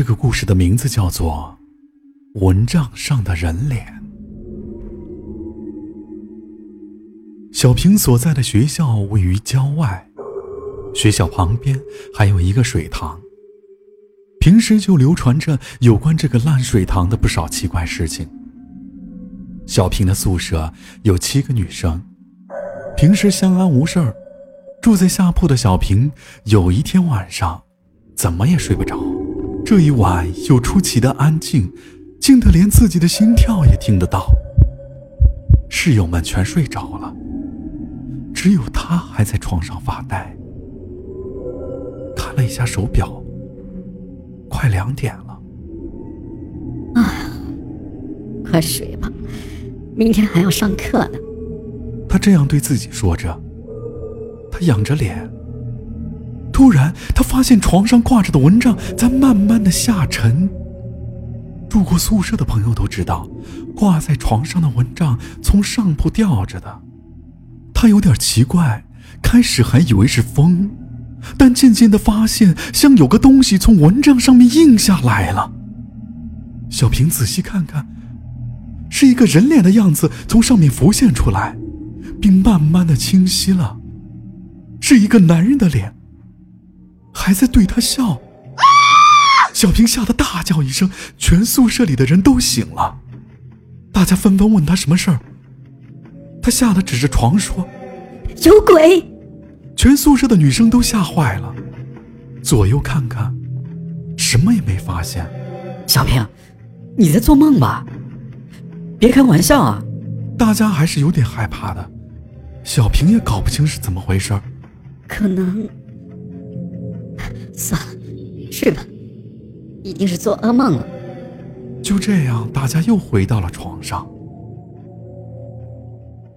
这个故事的名字叫做《蚊帐上的人脸》。小平所在的学校位于郊外，学校旁边还有一个水塘。平时就流传着有关这个烂水塘的不少奇怪事情。小平的宿舍有七个女生，平时相安无事儿。住在下铺的小平有一天晚上，怎么也睡不着。这一晚又出奇的安静，静得连自己的心跳也听得到。室友们全睡着了，只有他还在床上发呆。看了一下手表，快两点了。啊，快睡吧，明天还要上课呢。他这样对自己说着。他仰着脸，突然他发现床上挂着的蚊帐在慢慢的下沉。住过宿舍的朋友都知道，挂在床上的蚊帐从上铺吊着的。他有点奇怪，开始还以为是风，但渐渐的发现像有个东西从蚊帐上面印下来了。小平仔细看看，是一个人脸的样子从上面浮现出来，并慢慢的清晰了。是一个男人的脸，还在对他笑。小平吓得大叫一声，全宿舍里的人都醒了，大家纷纷问他什么事儿。他吓得指着床说：“有鬼！”全宿舍的女生都吓坏了，左右看看，什么也没发现。小平，你在做梦吧？别开玩笑啊！大家还是有点害怕的，小平也搞不清是怎么回事儿。可能，算了，睡吧，一定是做噩梦了。就这样，大家又回到了床上。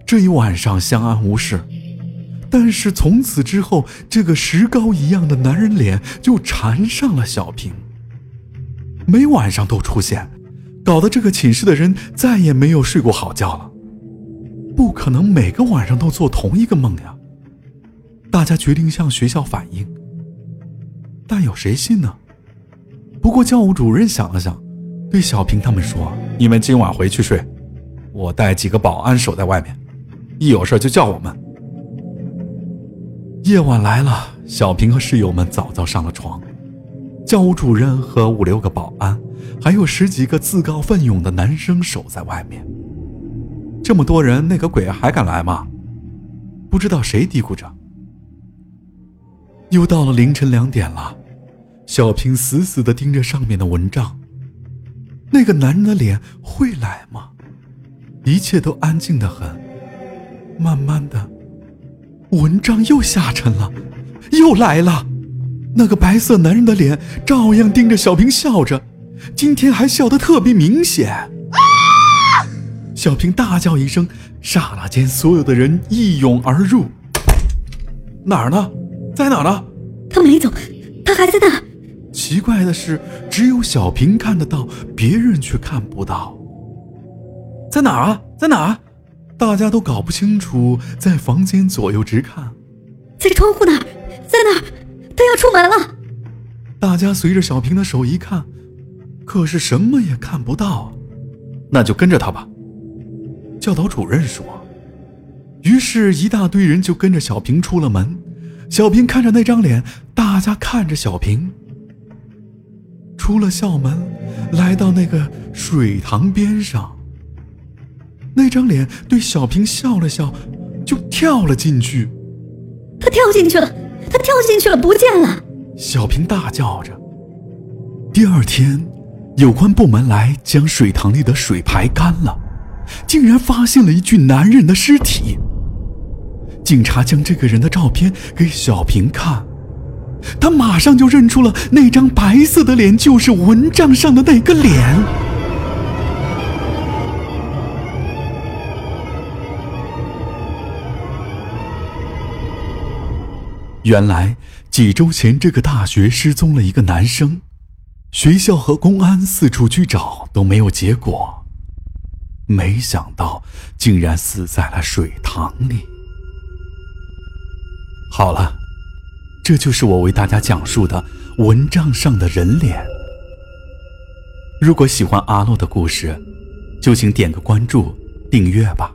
这一晚上相安无事，但是从此之后，这个石膏一样的男人脸就缠上了小平，每晚上都出现，搞得这个寝室的人再也没有睡过好觉了。不可能每个晚上都做同一个梦呀。大家决定向学校反映，但有谁信呢？不过教务主任想了想，对小平他们说：“你们今晚回去睡，我带几个保安守在外面，一有事就叫我们。”夜晚来了，小平和室友们早早上了床，教务主任和五六个保安，还有十几个自告奋勇的男生守在外面。这么多人，那个鬼还敢来吗？不知道谁嘀咕着。又到了凌晨两点了，小平死死的盯着上面的蚊帐。那个男人的脸会来吗？一切都安静的很。慢慢的，蚊帐又下沉了，又来了。那个白色男人的脸照样盯着小平笑着，今天还笑得特别明显。小平大叫一声，刹那间所有的人一涌而入。哪儿呢？在哪呢？他没走，他还在那。奇怪的是，只有小平看得到，别人却看不到。在哪儿啊？在哪儿？大家都搞不清楚，在房间左右直看。在窗户那儿，在那儿，他要出门了。大家随着小平的手一看，可是什么也看不到。那就跟着他吧。教导主任说。于是，一大堆人就跟着小平出了门。小平看着那张脸，大家看着小平。出了校门，来到那个水塘边上。那张脸对小平笑了笑，就跳了进去。他跳进去了，他跳进去了，不见了！小平大叫着。第二天，有关部门来将水塘里的水排干了，竟然发现了一具男人的尸体。警察将这个人的照片给小平看，他马上就认出了那张白色的脸就是蚊帐上的那个脸。原来几周前，这个大学失踪了一个男生，学校和公安四处去找都没有结果，没想到竟然死在了水塘里。好了，这就是我为大家讲述的蚊帐上的人脸。如果喜欢阿洛的故事，就请点个关注、订阅吧。